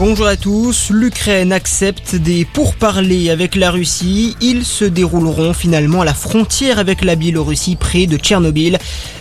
Bonjour à tous. L'Ukraine accepte des pourparlers avec la Russie. Ils se dérouleront finalement à la frontière avec la Biélorussie près de Tchernobyl.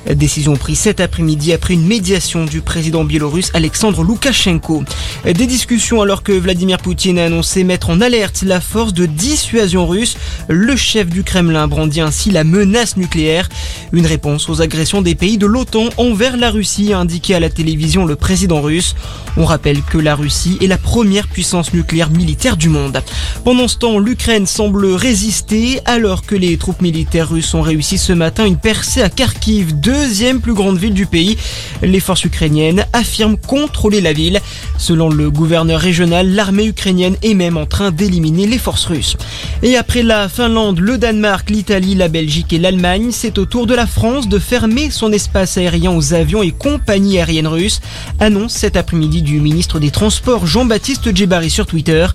Décision prise cet après-midi après une médiation du président biélorusse Alexandre Loukachenko. Des discussions alors que Vladimir Poutine a annoncé mettre en alerte la force de dissuasion russe. Le chef du Kremlin brandit ainsi la menace nucléaire. Une réponse aux agressions des pays de l'OTAN envers la Russie, a indiqué à la télévision le président russe. On rappelle que la Russie est la première puissance nucléaire militaire du monde. Pendant ce temps, l'Ukraine semble résister alors que les troupes militaires russes ont réussi ce matin une percée à Kharkiv, deuxième plus grande ville du pays. Les forces ukrainiennes affirment contrôler la ville. Selon le gouverneur régional, l'armée ukrainienne est même en train d'éliminer les forces russes. Et après la Finlande, le Danemark, l'Italie, la Belgique et l'Allemagne, c'est au tour de la France de fermer son espace aérien aux avions et compagnies aériennes russes. Annonce cet après-midi du ministre des Transports Jean-Baptiste Djebari sur Twitter.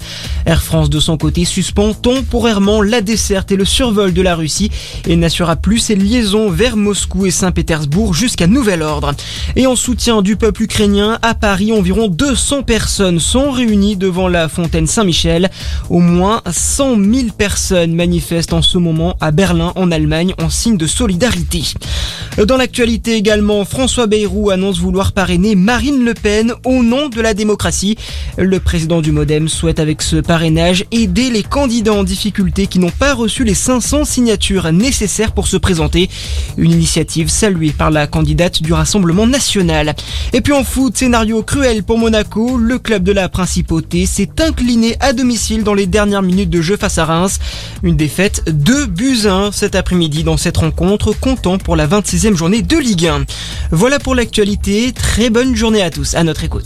Air France de son côté suspend temporairement la desserte et le survol de la Russie et n'assurera plus ses liaisons vers Moscou et Saint-Pétersbourg jusqu'à nouvel ordre. Et en soutien du peuple ukrainien, à Paris, environ 200 personnes sont réunies devant la fontaine Saint-Michel. Au moins 100 000 personnes manifestent en ce moment à Berlin, en Allemagne, en signe de solidarité. Dans l'actualité également, François Bayrou annonce vouloir parrainer Marine Le Pen au nom de la démocratie. Le président du Modem souhaite avec ce parrainage aider les candidats en difficulté qui n'ont pas reçu les 500 signatures nécessaires pour se présenter. Une initiative saluée par la candidate du Rassemblement national. Et puis en foot, scénario cruel pour Monaco. Le club de la principauté s'est incliné à domicile dans les dernières minutes de jeu face à Reims. Une défaite 2 buts 1 cet après-midi dans cette rencontre, comptant pour la 26e journée de Ligue 1. Voilà pour l'actualité. Très bonne journée à tous. À notre écoute.